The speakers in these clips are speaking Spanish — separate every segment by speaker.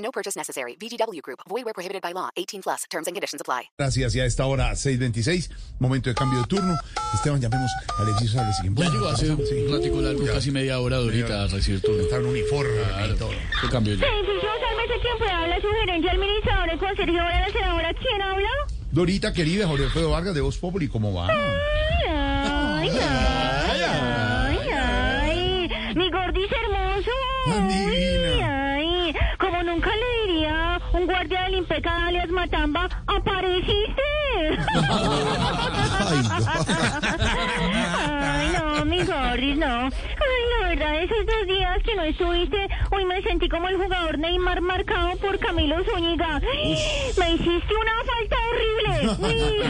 Speaker 1: No purchase necessary. VGW Group. Void where prohibited by law. 18 plus. Terms and conditions apply.
Speaker 2: Gracias, y a esta hora 6.26, momento de cambio de turno. Esteban, llamemos a Alexis Sales.
Speaker 3: Ya llegó hace un ratico largo, casi media hora ahorita a recibir turno.
Speaker 2: Está en uniforme y todo.
Speaker 3: ¿Qué cambio ya?
Speaker 4: Quien sugerencia al administrador de Conserje Ahora la senadora. ¿Quién habla?
Speaker 2: Dorita, querida, Jorge Alfredo Vargas de Voz Populi, ¿cómo va?
Speaker 4: Ay, ay, ay, ay. Mi gordis hermoso
Speaker 2: divina.
Speaker 4: Ay, como nunca le diría un guardia del impecable alias Matamba, apareciste.
Speaker 2: Ay,
Speaker 4: no, mi gordis, no. Ay, la verdad, esos dos días que no estuviste, hoy me sentí como el jugador Neymar marcado por Camilo Zúñiga. Me hiciste una falta horrible.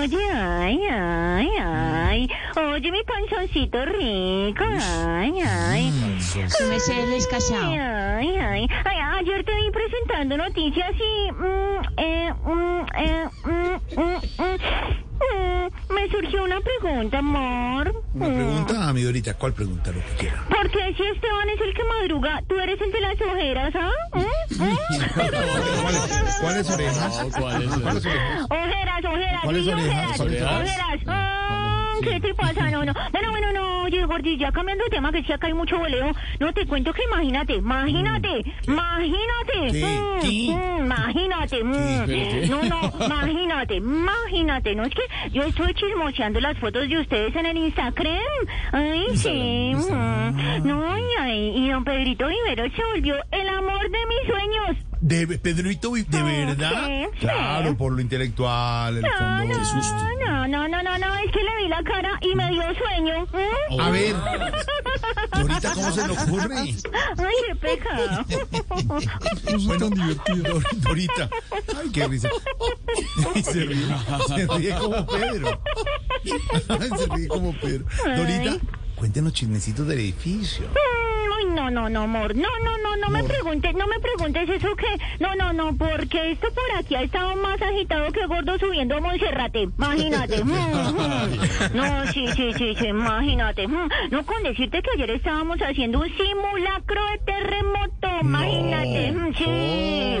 Speaker 4: Oye, ay, ay, ay. Oye, mi panzoncito rico. Ay, ay.
Speaker 5: Su merced Luis Casado.
Speaker 4: Ay, ay, ay. Ay, ayer te vi presentando noticias y... mm, eh, mm, eh, mm, mm, mm, mm, me surgió una pregunta, amor.
Speaker 2: Una pregunta a mi Dorita, ¿cuál pregunta? Lo que quiera.
Speaker 4: ¿Por qué si Esteban es el que madruga, tú eres el de las ojeras, ah? ¿Mm? ¿Mm?
Speaker 2: ¿Cuáles, orejas? ¿Cuáles orejas?
Speaker 4: Ojeras, ojeras, ojeras,
Speaker 2: ¿Orejas?
Speaker 4: ojeras. ¿Qué te pasa? No, no. Bueno, bueno, no, oye, Gordi, ya cambiando de tema, que sí acá hay mucho voleo. No, te cuento que imagínate, imagínate, imagínate. Mm, mm, imagínate. mm.
Speaker 3: ¿Pero qué?
Speaker 4: No, no, imagínate, imagínate. No, es que yo estoy chismoseando las fotos de ustedes en el Instagram. Ay, sí. mm. No, ay, y don Pedrito Vivero se volvió el amor de mis sueños.
Speaker 2: ¿De Pedrito, ¿de
Speaker 4: Ah,
Speaker 2: verdad?
Speaker 4: sí, sí.
Speaker 2: Claro, por lo intelectual, el
Speaker 4: No,
Speaker 2: fondo.
Speaker 4: no, no, no, no, no, no, es que le vi la cara y me dio sueño. ¿Mm?
Speaker 2: A ver, Dorita, ¿cómo se le ocurre?
Speaker 4: Ay, qué pecado.
Speaker 2: Bueno, divertido. Dorita. Ay, qué risa. Se ríe, se ríe como Pedro. Se ríe como Pedro. Dorita, cuéntenos chismecitos del edificio.
Speaker 4: No, no, no, amor. No, no, no, no me preguntes, no me preguntes eso que. No, no, no, porque esto por aquí ha estado más agitado que gordo subiendo a Monserrate. Imagínate. Mm, mm. No, sí, sí, sí, sí, imagínate. Mm. No, con decirte que ayer estábamos haciendo un simulacro de terremoto. Imagínate. Mm, Sí.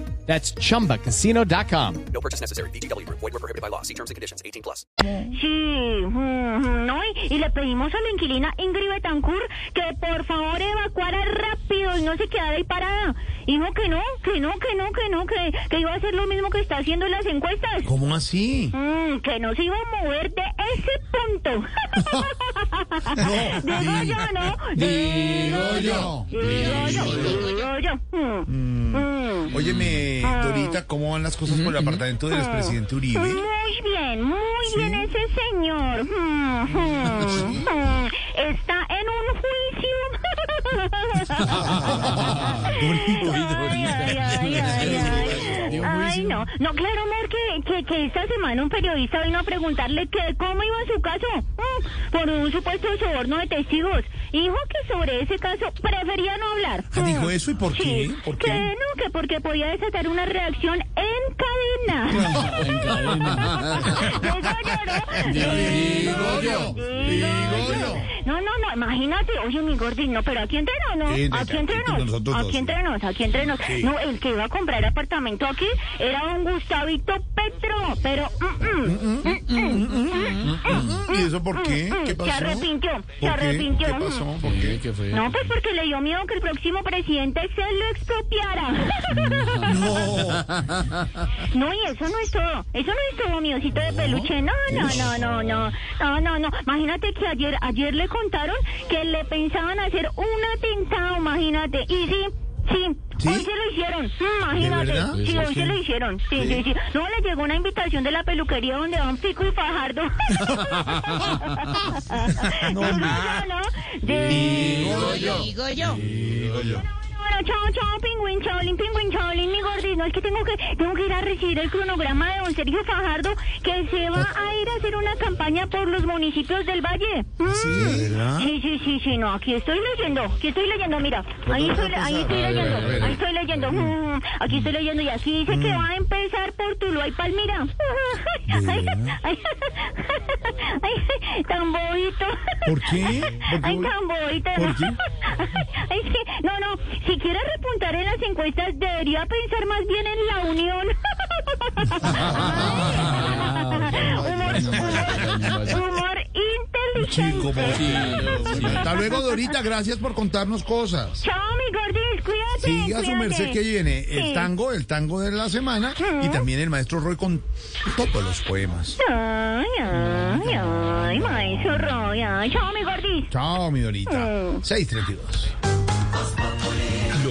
Speaker 6: That's chumbacasino.com.
Speaker 1: No purchase necessary. VGW Group. Void where prohibited by law. See terms and conditions. 18 plus.
Speaker 4: Sí, mm, no, y, y le pedimos a la inquilina Ingrid Betancourt que por favor evacuara rápido y no se quedara ahí parada. Dijo que no, que no, que no, que no, que, que iba a hacer lo mismo que está haciendo en las encuestas.
Speaker 2: ¿Cómo así?
Speaker 4: Mm, que no se iba a mover de ese punto. digo yo, ¿no?
Speaker 2: Digo yo.
Speaker 4: Digo yo, digo yo. Mm, mm.
Speaker 2: Óyeme, Dorita, ¿cómo van las cosas por el apartamento del expresidente Uribe?
Speaker 4: Muy bien, muy bien ese señor. Mm, mm, mm. Está en un juicio. Ay, ay, ay, ay, ay. Ay, no, no, claro, amor, que, que, que esta semana un periodista vino a preguntarle que cómo iba su caso mm, por un supuesto soborno de testigos. Y Dijo que sobre ese caso prefería no hablar.
Speaker 2: Ah, ¿dijo eso? ¿Y por
Speaker 4: Sí,
Speaker 2: qué? ¿Por
Speaker 4: que
Speaker 2: qué?
Speaker 4: no, que porque podía desatar una reacción en cadena.
Speaker 3: En cadena.
Speaker 4: Digo yo, ¿no?
Speaker 2: Digo yo, digo yo.
Speaker 4: No, no, no, imagínate, oye, mi gordín, no, pero aquí entre nos, ¿no?
Speaker 2: Sí,
Speaker 4: aquí entre
Speaker 2: entre
Speaker 4: nos,
Speaker 2: nosotros dos,
Speaker 4: aquí
Speaker 2: sí.
Speaker 4: entre nos, aquí entre nos.
Speaker 2: Sí.
Speaker 4: No, el que iba a comprar apartamento aquí era un Gustavito Petro, pero... mm, mm, mm, mm, mm,
Speaker 2: ¿Y eso por qué? ¿Qué pasó?
Speaker 4: Se arrepintió,
Speaker 2: ¿Por
Speaker 4: se arrepintió.
Speaker 2: ¿Qué pasó? ¿Por qué?
Speaker 3: ¿Qué fue?
Speaker 4: No, pues porque le dio miedo que el próximo presidente se lo expropiara.
Speaker 2: No.
Speaker 4: No, y eso no es todo. Eso no es todo, mi osito de peluche. No, no, no, no, no. No, no, no. Imagínate que ayer, ayer le contaron que le pensaban hacer un atentado, imagínate. Y sí, sí.
Speaker 2: ¿Sí?
Speaker 4: Hoy se lo hicieron, imagínate. Sí, hoy se lo hicieron. Sí, sí, sí. No, le llegó una invitación de la peluquería donde van Pico y Fajardo. no, no, no.
Speaker 2: Digo yo.
Speaker 5: Digo yo.
Speaker 2: Digo yo.
Speaker 4: Chao, chao, pingüín, chaolín, pingüín, chaolín, mi gordito. Es que tengo que tengo que ir a recibir el cronograma de don Sergio Fajardo, que se va a ir a hacer una campaña por los municipios del Valle. Mm.
Speaker 2: ¿Sí?
Speaker 4: Sí, sí, sí, sí, no, aquí estoy leyendo, aquí estoy leyendo, mira, ahí estoy, ahí leyendo, ahí estoy leyendo, Mm, aquí estoy leyendo y aquí dice que va a empezar por Tuluá y Palmira. Ay, ay, ay, tan bobito.
Speaker 2: ¿Por qué? ¿Por qué?
Speaker 4: Ay, tan bobito.
Speaker 2: ¿Por qué?
Speaker 4: Es que, no, no, quiere repuntar en las encuestas, debería pensar más bien en la unión. humor, humor inteligente.
Speaker 2: Chico, Sí, Hasta luego, Dorita. Gracias por contarnos cosas.
Speaker 4: Chao, mi gordis, cuídate.
Speaker 2: Siga su
Speaker 4: cuídate.
Speaker 2: merced que viene el
Speaker 4: Sí.
Speaker 2: tango, el tango de la semana y también el maestro Roy con todos los poemas.
Speaker 4: Ay, ay, ay, maestro Roy. ay. Chao, mi gordis.
Speaker 2: Chao, mi Dorita.
Speaker 4: Mm.
Speaker 2: 632.